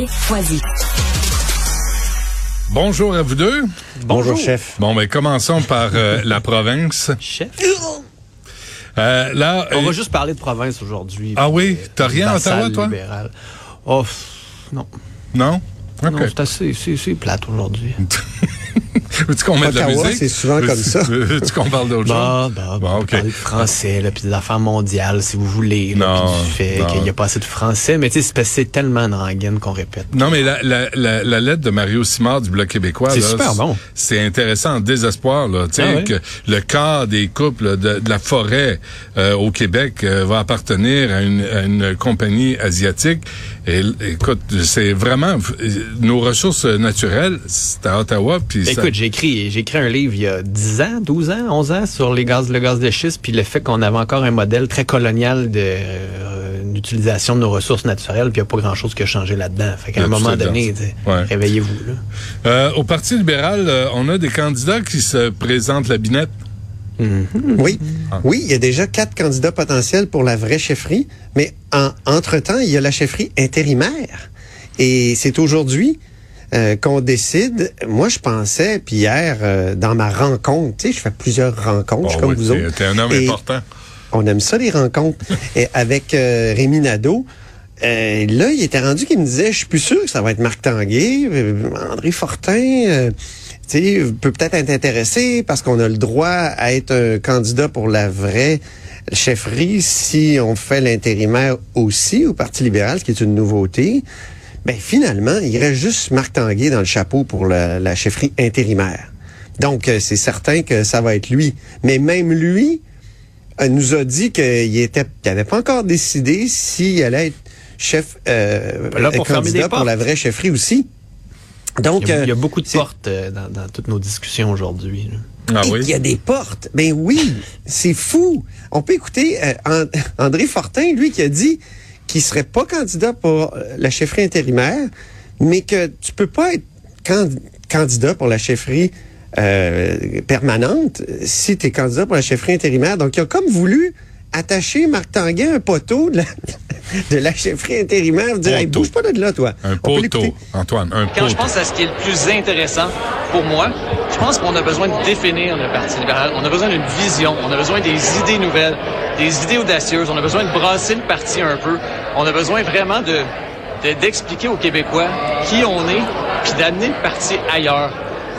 Foisy. Bonjour à vous deux. Bonjour, chef. Bon, ben commençons par euh, la province. Chef? Euh, là, On euh, va juste parler de province aujourd'hui. Ah oui? T'as rien à Ottawa, toi? libérale. Oh, pff, non? non? OK. Non, c'est assez, c'est, c'est plate aujourd'hui. Veux-tu qu'on mette de la musique? c'est souvent comme ça. Veux-tu qu'on parle d'autre Bah, chose? bah, Bon, bah, OK. parler de français, là, puis des affaires mondiales, si vous voulez. Là, Non, puis du fait qu'il n'y a pas assez de français. Mais tu sais, c'est parce que c'est tellement de rengaine qu'on répète. Non, mais la, la, la, la lettre de Mario Simard du Bloc québécois, C'est super bon. C'est intéressant, en désespoir, là. Tu sais, Ah ouais? que le quart des couples de, de la forêt euh, au Québec euh, va appartenir à une, à une compagnie asiatique. Et écoute, c'est vraiment nos ressources naturelles, c'est à Ottawa, puis ça- Écoute, j'ai écrit, j'ai écrit un livre il y a 10 ans, 12 ans, 11 ans sur les gaz, le gaz de schiste, puis le fait qu'on avait encore un modèle très colonial de euh, d'utilisation de nos ressources naturelles, puis il n'y a pas grand-chose qui a changé là-dedans. Fait qu'à un moment donné, Ouais. réveillez-vous. Là. Euh, au Parti libéral, euh, on a des candidats qui se présentent la binette. Oui. Ah. Oui, il y a déjà quatre candidats potentiels pour la vraie chefferie, mais en, entre-temps, il y a la chefferie intérimaire. Et c'est aujourd'hui euh, qu'on décide. Moi, je pensais, puis hier, euh, dans ma rencontre, tu sais, je fais plusieurs rencontres, je suis comme vous autres. T'es un homme Et important. On aime ça, les rencontres. Et avec euh, Rémi Nadeau, euh, là, il était rendu qu'il me disait, je suis plus sûr que ça va être Marc Tanguay, André Fortin, euh, tu sais, peut peut-être être intéressé parce qu'on a le droit à être un candidat pour la vraie chefferie si on fait l'intérimaire aussi au Parti libéral, ce qui est une nouveauté. Ben finalement, il reste juste Marc Tanguay dans le chapeau pour la, la chefferie intérimaire. Donc, euh, c'est certain que ça va être lui. Mais même lui, euh, nous a dit qu'il était, qu'il n'avait pas encore décidé s'il allait être chef euh, Là, pour fermer candidat pour portes. la vraie chefferie aussi. Donc, Il y, a, il y a euh, beaucoup de portes euh, dans, dans toutes nos discussions aujourd'hui. Ah oui? qu'il y a des portes. Ben oui, c'est fou. On peut écouter euh, And- André Fortin, lui, qui a dit qu'il serait pas candidat pour euh, la chefferie intérimaire, mais que tu peux pas être can- candidat pour la chefferie euh, permanente euh, si tu es candidat pour la chefferie intérimaire. Donc, il a comme voulu attacher Marc Tanguay un poteau de la, de la chefferie intérimaire. Dire, hey, Poteau. bouge pas de là, toi. Un On poteau. Antoine, un Quand je pense à ce qui est le plus intéressant pour moi, je pense qu'on a besoin de définir le Parti libéral. On a besoin d'une vision. On a besoin des idées nouvelles, des idées audacieuses. On a besoin de brasser le parti un peu. On a besoin vraiment de de- d'expliquer aux Québécois qui on est, puis d'amener le parti ailleurs.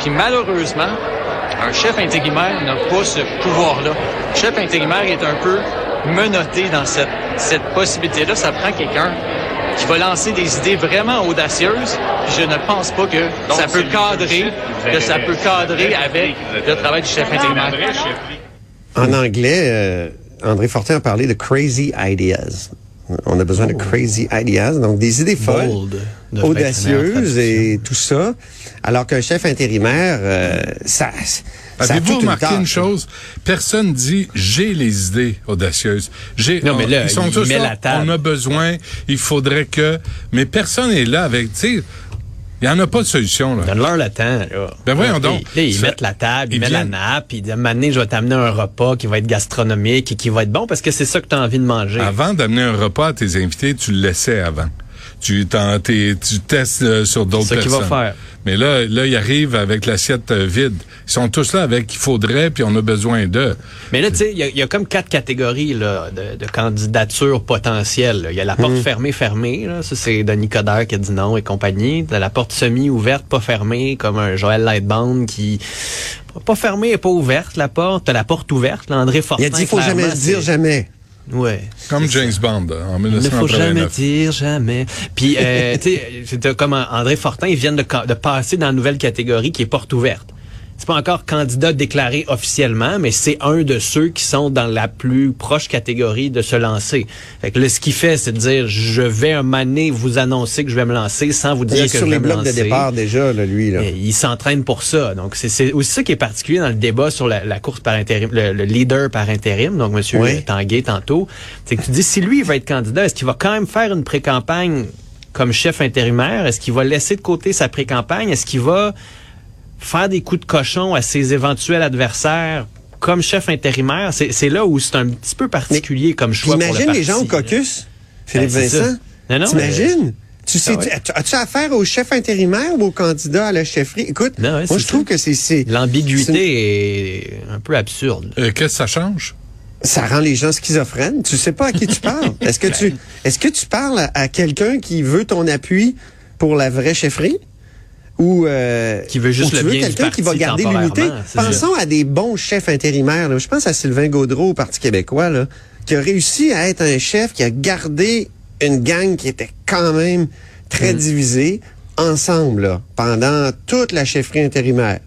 Puis malheureusement, un chef intérimaire n'a pas ce pouvoir-là. Le chef intérimaire est un peu menotté dans cette, cette possibilité-là. Ça prend quelqu'un qui va lancer des idées vraiment audacieuses. Je ne pense pas que ça peut cadrer, que ça peut cadrer avec le travail du chef intérimaire. En anglais, euh, André Fortin a parlé de crazy ideas. On a besoin de crazy ideas, donc des idées folles, Bold, audacieuses et tout ça. Alors qu'un chef intérimaire, euh, ça, Avez-vous une remarqué une chose? Personne dit j'ai les idées audacieuses. J'ai, Non, mais là, ils sont il tous là. On a besoin, il faudrait que, mais personne est là avec, tu sais, il y en a pas de solution, là. Donne-leur le temps. Là. Ben voyons Là, donc. Là, ils mettent la table, ils, mettent la nappe, puis ils disent, Mané, je vais t'amener un repas qui va être gastronomique et qui va être bon parce que c'est ça que tu as envie de manger. Avant d'amener un repas à tes invités, tu le laissais avant. Tu, tu testes euh, sur d'autres C'est ça qu'il personnes. va faire. Mais là, là, il arrive avec l'assiette euh, vide. Ils sont tous là avec il faudrait, puis on a besoin d'eux. Mais là, tu sais, il y, a- il y a comme quatre catégories là, de, de candidatures potentielles. là. Il y a la porte fermée, fermée. Là. Ça, c'est Denis Coderre qui a dit non et compagnie. T'as la porte semi-ouverte, pas fermée, comme un Joël Lightband qui... Pas fermée et pas ouverte, la porte. T'as la porte ouverte, là, André Fortin. Il a dit, il faut jamais se dire jamais. Ouais. Comme James Bond euh, en Il ne faut jamais 1989. dire jamais. Puis, euh, tu sais, c'était comme André Fortin, ils viennent de, de passer dans la nouvelle catégorie qui est porte ouverte. C'est pas encore candidat déclaré officiellement, mais c'est un de ceux qui sont dans la plus proche catégorie de se lancer. Fait que là, ce qu'il fait, c'est de dire, je vais un mané vous annoncer que je vais me lancer sans vous Il dire est que sur je les vais me blocs de départ déjà, là, lui. Là. Il s'entraîne pour ça. Donc, c'est- c'est aussi ça qui est particulier dans le débat sur la, la course par intérim, le, le leader par intérim, donc Monsieur Oui. Tanguay tantôt. C'est que tu dis, si lui, il va être candidat, est-ce qu'il va quand même faire une pré-campagne comme chef intérimaire? Est-ce qu'il va laisser de côté sa pré-campagne? Est-ce qu'il va faire des coups de cochon à ses éventuels adversaires comme chef intérimaire? C'est c'est là où c'est un petit peu particulier comme choix pour le imagine les gens au caucus, Philippe Ben, c'est ça. Vincent? Non, non, T'imagines? Tu sais, Ah ouais. tu- as-tu affaire au chef intérimaire ou au candidat à la chefferie? Écoute, Non, ouais, moi, je trouve que c'est, c'est, L'ambiguïté est un peu absurde. Euh, Qu'est-ce que ça change? ça rend les gens schizophrènes. Tu sais pas à qui tu parles. Est-ce que tu, est-ce que tu parles à, à quelqu'un qui veut ton appui pour la vraie chefferie? Ou euh, Qui veut juste ou tu le veux bien du quelqu'un qui va garder l'unité. ça. Pensons à des bons chefs intérimaires. là. Je pense à Sylvain Gaudreau au Parti québécois, là, qui a réussi à être un chef qui a gardé une gang qui était quand même très Mm. divisée ensemble là, pendant toute la chefferie intérimaire.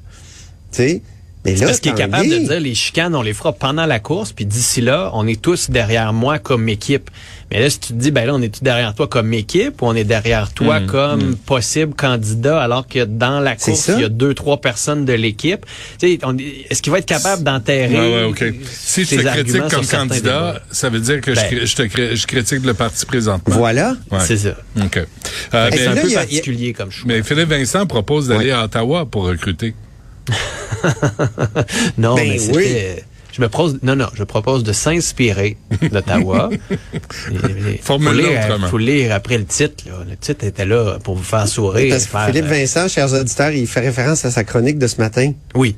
Tu sais? Mais là, Parce qu'il est capable de dire les chicanes, on les fera pendant la course, puis d'ici là, on est tous derrière moi comme équipe. Mais là, si tu te dis, ben là, on est tous derrière toi comme équipe ou on est derrière toi comme possible candidat, alors que dans la course, il y a deux, trois personnes de l'équipe? Tu sais, est-ce qu'il va être capable d'enterrer Ouais, ouais, OK. Si je te critique comme candidat, ça veut dire que je Ben. je, te je critique le parti présentement. Voilà. Ouais. C'est ça. OK. Euh, C'est un là, peu a- particulier comme choix? mais Philippe Vincent propose d'aller à Ottawa pour recruter. Non, Ben mais oui. Je me propose, non, non, je propose de s'inspirer d'Ottawa. Il faut lire, autrement. faut lire après le titre. Là. Le titre était là pour vous faire sourire. Parce que faire, Philippe euh, Vincent, chers auditeurs, il fait référence à sa chronique de ce matin. oui,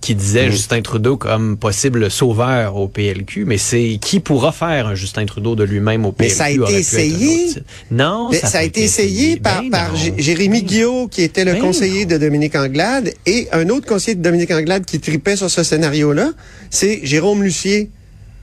qui disait Justin Trudeau comme possible sauveur au PLQ, mais c'est qui pourra faire un Justin Trudeau de lui-même au PLQ? Mais ça a été essayé. Non, Mais ça, ça, a été essayé par, Ben par Jérémy Guillaume, qui était le Ben conseiller non. de Dominique Anglade, et un autre conseiller de Dominique Anglade qui tripait sur ce scénario-là, c'est Jérôme Lucier.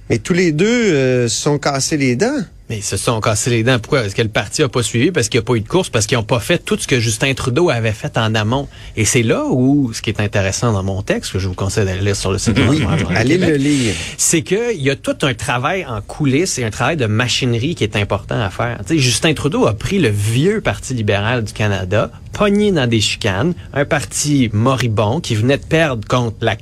Mais tous les deux euh, se sont cassés les dents. Mais ils se sont cassés les dents. Pourquoi? Est-ce que le parti a pas suivi? Parce qu'il n'y a pas eu de course? Parce qu'ils n'ont pas fait tout ce que Justin Trudeau avait fait en amont. Et c'est là où, ce qui est intéressant dans mon texte, que je vous conseille d'aller lire sur le site de Oui, allez le lire. c'est qu'il y a tout un travail en coulisses et un travail de machinerie qui est important à faire. Justin Trudeau a pris le vieux Parti libéral du Canada, pogné dans des chicanes, un parti moribond qui venait de perdre contre la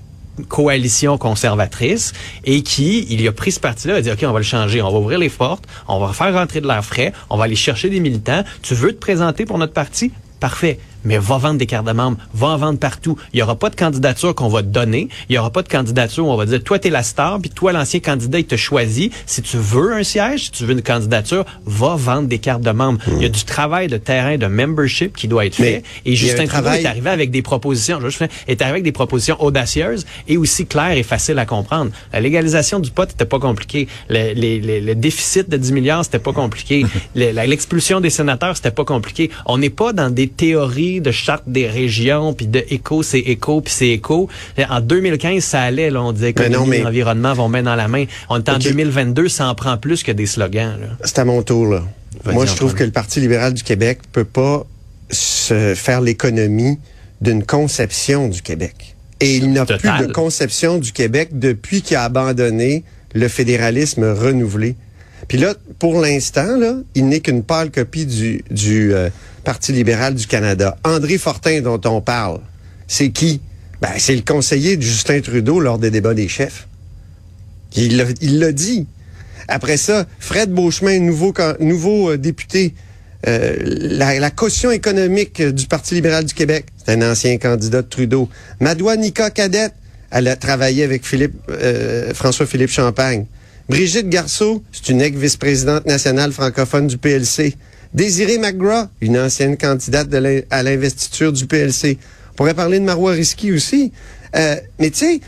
coalition conservatrice et qui, il y a pris ce parti-là, il a dit, OK, on va le changer, on va ouvrir les portes, on va faire rentrer de l'air frais, on va aller chercher des militants. Tu veux te présenter pour notre parti? Parfait. Mais va vendre des cartes de membres, va en vendre partout. Il n'y aura pas de candidature qu'on va te donner. Il n'y aura pas de candidature où on va dire, toi, t'es la star, puis toi, l'ancien candidat, il te choisit. Si tu veux un siège, si tu veux une candidature, va vendre des cartes de membres. Il y a du travail de terrain, de membership qui doit être Mais fait. Et Justin un Trudeau travail- est arrivé avec des propositions, je finir, est arrivé avec des propositions audacieuses et aussi claires et faciles à comprendre. La légalisation du pot n'était pas compliqué. Le, les- les- le déficit de 10 milliards, c'était pas compliqué. L'expulsion des sénateurs, c'était pas compliqué. On n'est pas dans des théories de charte des régions, puis de éco, c'est éco, puis c'est éco. En 2015, ça allait, là, on disait économie mais- et environnement vont main dans la main. On est en Ok. 2022, ça en prend plus que des slogans. C'est à mon tour, là. Moi, je trouve que le Parti libéral du Québec peut pas se faire l'économie d'une conception du Québec. Et il n'a plus de conception du Québec depuis qu'il a abandonné le fédéralisme renouvelé. Puis là, pour l'instant, là, il n'est qu'une pâle copie du, du euh, Parti libéral du Canada. André Fortin, dont on parle, c'est qui? Ben, c'est le conseiller de Justin Trudeau lors des débats des chefs. Il l'a il dit. Après ça, Fred Beauchemin, nouveau, nouveau euh, député, euh, la, la caution économique euh, du Parti libéral du Québec, c'est un ancien candidat de Trudeau. Madoua Nika Cadette, elle a travaillé avec Philippe, euh, François-Philippe Champagne. Brigitte Garceau, c'est une ex-vice-présidente nationale francophone du PLC. Désirée McGraw, une ancienne candidate à l'investiture du PLC. On pourrait parler de Marois Risky aussi. Euh, mais tu sais,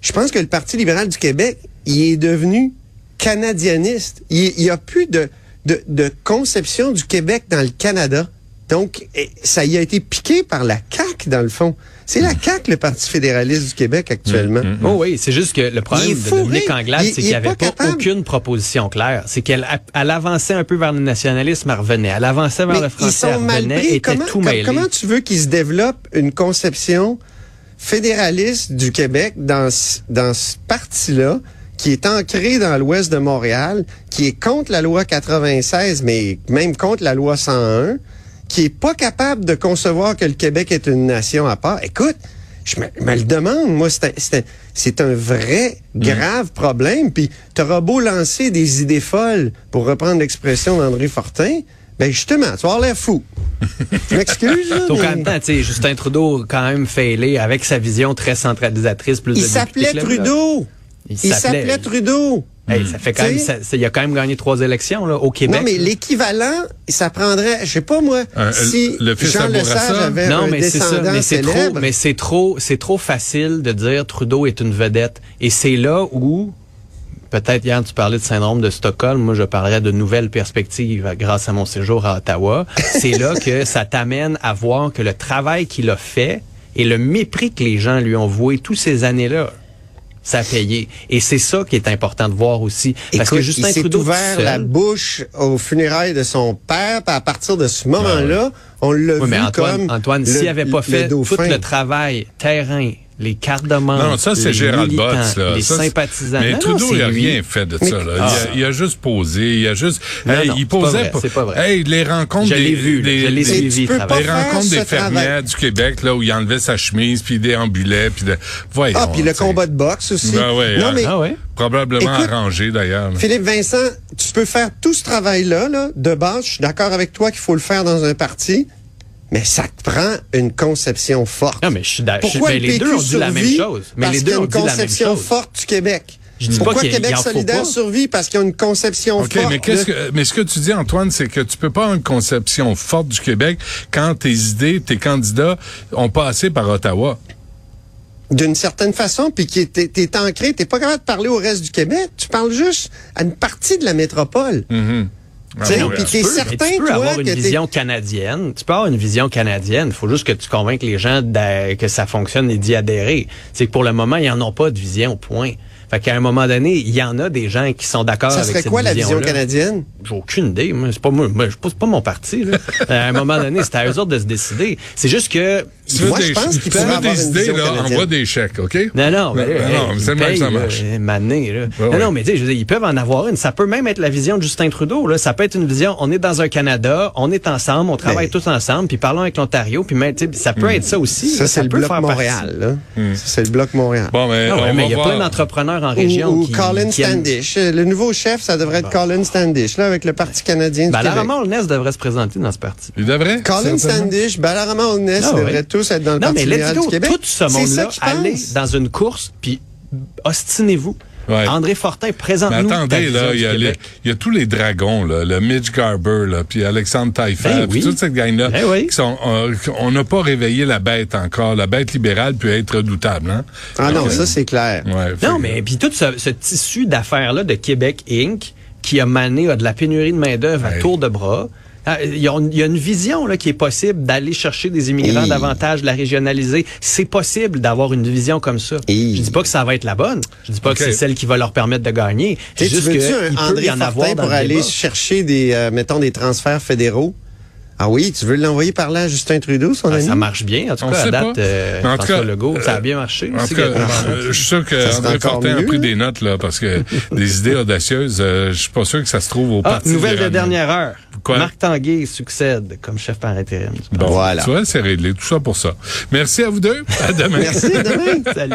je pense que le Parti libéral du Québec, il est devenu canadianiste. Il n'y a plus de, de, de conception du Québec dans le Canada. Donc, ça y a été piqué par la CAQ, dans le fond. C'est la CAQ, le Parti fédéraliste du Québec, actuellement. Oh oui, c'est juste que le problème de. Dominique Anglade, c'est il qu'il n'y avait pas pas, aucune proposition claire. C'est qu'elle elle avançait un peu vers le nationalisme, elle revenait. Elle avançait vers Mais le ils français, sont elle mal revenait, était Comment, tout mêlé. comment tu veux qu'ils se développent une conception fédéraliste du Québec dans, dans ce parti-là, qui est ancré dans l'ouest de Montréal, qui est contre la loi 96, mais même contre la loi 101, qui est pas capable de concevoir que le Québec est une nation à part. Écoute, je me, me le demande, moi, c'est un, un- vrai grave problème. Puis t'auras beau lancer des idées folles, pour reprendre l'expression d'André Fortin, ben justement, tu vas avoir l'air fou. Je m'excuse, Donc, en mais- même temps, tu sais, Justin Trudeau quand même failé avec sa vision très centralisatrice. Plus Il s'appelait. Trudeau. Il s'appelait Trudeau. Hey, ça fait quand même, ça- ça- il a quand même gagné trois élections là, au Québec. Non, mais l'équivalent, ça prendrait, je sais pas moi, Un- si le fils Jean Lesage avait non, un mais c'est ça. Mais c'est trop, célèbre. mais c'est trop, c'est trop facile de dire Trudeau est une vedette. Et c'est là où, peut-être hier tu parlais de syndrome de Stockholm, moi je parlerais de nouvelles perspectives euh, grâce à mon séjour à Ottawa. c'est là que ça t'amène à voir que le travail qu'il a fait et le mépris que les gens lui ont voué toutes ces années-là. Ça a payé. Et c'est ça qui est important de voir aussi. Parce Écoute, que Justin il s'est ouvert la bouche aux funérailles de son père, à partir de ce moment-là, on l'a Oui, vu mais Antoine, comme Antoine s'il avait pas le fait dauphin. tout le travail, terrain, les cartes de membre, Non, ça, c'est les Gérald militants, Botts, là. les Ça, sympathisants. Mais Non, Trudeau, c'est il a lui. rien fait de Mais- ça, là. Ah. Il, a, il a juste posé, il a juste, Non, Hey, non, il c'est pas posait c'est pas vrai. Hey, les rencontres Je l'ai vu, là, des- je l'ai des- suivi, tu peux travailler. pas les rencontres des fermières du Québec, là, où il enlevait sa chemise, puis il déambulait, puis de, voyons. Ah, puis le combat de boxe aussi. Ben ouais, non, hein. mais Ah ouais? Probablement Écoute, arrangé, d'ailleurs. Philippe Vincent, tu peux faire tout ce travail-là, là, de base. Je suis d'accord avec toi qu'il faut le faire dans un parti, mais ça te prend une conception forte. Non, mais je suis d'accord. Pourquoi Mais le les PQ deux ont dit la même survit? chose. Mais parce les qu'il y deux a ont une dit la même conception chose. forte du Québec. Je dis pas Pourquoi Québec il solidaire pas. survit? Parce qu'il y a une conception OK, forte. mais qu'est-ce de- que, mais ce que tu dis, Antoine, c'est que tu peux pas avoir une conception forte du Québec quand tes idées, tes candidats ont passé par Ottawa. d'une certaine façon, puis qui t'es, t'es ancré, t'es pas capable de parler au reste du Québec, tu parles juste à une partie de la métropole. Mhm. Ah, puis t'es peux, certain, tu peux toi, avoir une vision canadienne. Tu peux avoir une vision canadienne. Il faut juste que tu convainques les gens que ça fonctionne et d'y adhérer. C'est que pour le moment, ils en ont pas de vision, point. Fait qu'à un moment donné, il y en a des gens qui sont d'accord ça avec serait cette quoi la vision canadienne? J'ai aucune idée. C'est pas moi. moi, c'est pas- mon parti. Là. à un moment donné, c'est à eux autres de se décider. C'est juste que. Tu veux Moi, des, je pense tu qu'ils veux pourraient avoir des une idées, là, envoie des chèques, OK? Non, non, mais, Non, c'est le même que ça marche. euh, mané, là. Ouais, non, mais tu sais, je veux dire, ils peuvent en avoir une. Ça peut même être la vision de Justin Trudeau. Là. Ça peut être une vision, on est dans un Canada, on est ensemble, on travaille Mais- tous ensemble, puis parlons avec l'Ontario, puis ça peut être ça aussi. Ça, c'est le peut bloc faire Montréal. Hmm. Ça, c'est le bloc Montréal. Bon, mais. Ah il y a plein d'entrepreneurs en région Ou, ou qui, Colin qui aiment- Standish. Le nouveau chef, ça devrait être Colin Standish, là, avec le Parti canadien. Laurent Holness devrait se présenter dans ce parti. Il devrait? Colin. Standish, Balarama Holness, Ah devraient tous être dans le Non, Parti mais let's libéral go. du Québec. Tout ce monde-là, allez dans une course, puis ostinez-vous. Ouais. André Fortin, présente-nous attendez, là, il y, a les- Québec. il y a tous les dragons, là, le Mitch Garber, là, puis Alexandre Taillefer, Ben oui. toute cette gang-là, Ben oui. qui sont, euh, on n'a pas réveillé la bête encore. La bête libérale peut être redoutable, hein? Ah non, ça, c'est clair. ouais, fait Non, mais puis tout ce, ce tissu d'affaires-là de Québec Inc. qui a mané à de la pénurie de main-d'œuvre à tour de bras. Ah, Il y, a une, il y a une vision là, qui est possible d'aller chercher des immigrants Et- davantage, de la régionaliser. C'est possible d'avoir une vision comme ça. Et- Je dis pas que ça va être la bonne. Je dis pas que c'est celle qui va leur permettre de gagner. Tu C'est juste veux-tu qu'il un André y en avoir dans pour le aller débat. chercher des, euh, mettons, des transferts fédéraux? Ah oui, tu veux l'envoyer par là à Justin Trudeau, son Ah, ami? ça marche bien. En tout On cas, à date, euh, en tout François cas, Legault, ça a euh, bien marché. En tout cas, euh, je suis sûr que Ça serait André encore Fortin a mieux, pris là. des notes, là, parce que des idées audacieuses, euh, je suis pas sûr que ça se trouve au Ah, Parti nouvelle de dernière heure. Quoi? Marc Tanguay succède comme chef par intérim. Bon, Voilà. tu vois, c'est réglé. Tout ça pour ça. Merci à vous deux. À demain. Merci, à demain. Salut.